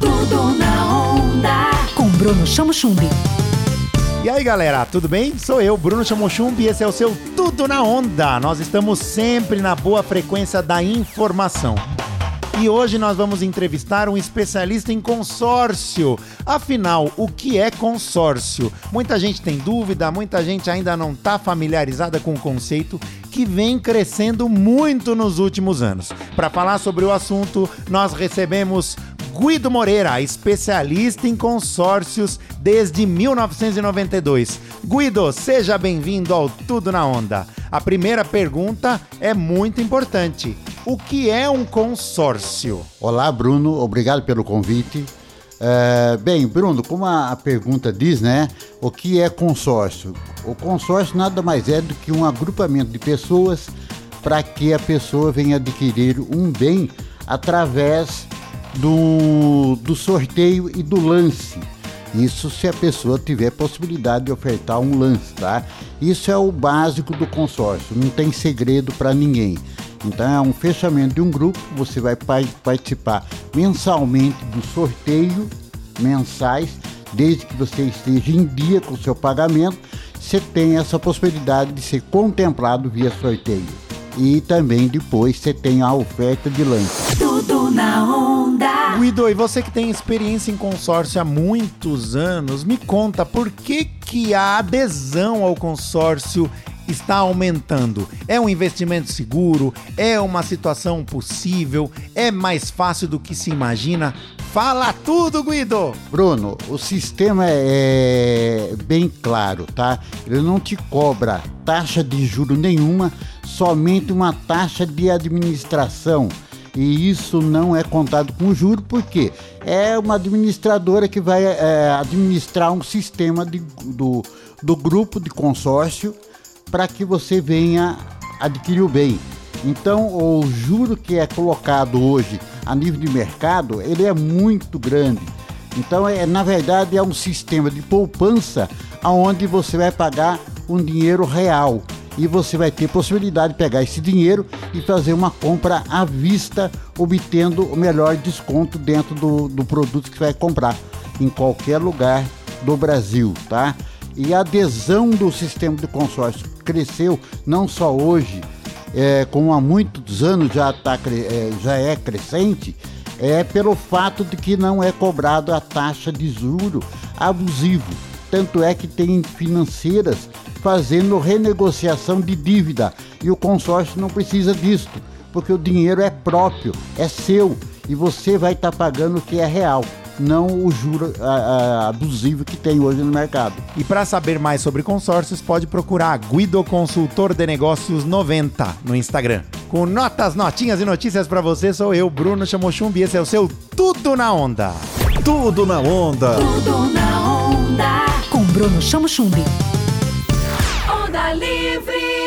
Tudo na onda. Com Bruno Chamo Chumbi. E aí galera, tudo bem? Sou eu, Bruno Chamochumbi, e esse é o seu Tudo na Onda. Nós estamos sempre na boa frequência da informação. E hoje nós vamos entrevistar um especialista em consórcio. Afinal, o que é consórcio? Muita gente tem dúvida, muita gente ainda não está familiarizada com o conceito que vem crescendo muito nos últimos anos. Para falar sobre o assunto, nós recebemos Guido Moreira, especialista em consórcios desde 1992. Guido, seja bem-vindo ao Tudo na Onda. A primeira pergunta é muito importante. O que é um consórcio? Olá, Bruno, obrigado pelo convite. É, bem, Bruno, como a, pergunta diz, né? O que é consórcio? O consórcio nada mais é do que um agrupamento de pessoas para que a pessoa venha adquirir um bem através do, do sorteio e do lance. Isso se a pessoa tiver possibilidade de ofertar um lance, tá? Isso é o básico do consórcio, não tem segredo para ninguém. Então é um fechamento de um grupo, você vai participar mensalmente do sorteio, mensais, desde que você esteja em dia com o seu pagamento, você tem essa possibilidade de ser contemplado via sorteio. E também depois você tem a oferta de lance. Tudo na onda. Guido, e você que tem experiência em consórcio há muitos anos, me conta por que, que a adesão ao consórcio está aumentando. É um investimento seguro? É uma situação possível? É mais fácil do que se imagina? Fala tudo, Guido! Bruno, o sistema é bem claro, tá? Ele não te cobra taxa de juro nenhuma, somente uma taxa de administração. E isso não é contado com juro, porque é uma administradora que vai é, administrar um sistema de, do, do grupo de consórcio para que você venha adquirir o bem. Então, o juro que é colocado hoje a nível de mercado, ele é muito grande. Então, é, na verdade, é um sistema de poupança onde você vai pagar um dinheiro real e você vai ter possibilidade de pegar esse dinheiro e fazer uma compra à vista, obtendo o melhor desconto dentro do, do produto que vai comprar em qualquer lugar do Brasil, tá? E a adesão do sistema de consórcio cresceu não só hoje, é, como há muitos anos já, tá, é, já é crescente, é pelo fato de que não é cobrado a taxa de juro abusivo. Tanto é que tem financeiras fazendo renegociação de dívida e o consórcio não precisa disso, porque o dinheiro é próprio, é seu e você vai estar tá pagando o que é real não o juro a, a, abusivo que tem hoje no mercado. E para saber mais sobre consórcios, pode procurar Guido Consultor de Negócios 90 no Instagram. Com notas, notinhas e notícias para você, sou eu, Bruno Chamochumbi, esse é o seu Tudo na Onda. Tudo na Onda. Tudo na onda. Com Bruno Chamo Chumbi. Onda livre.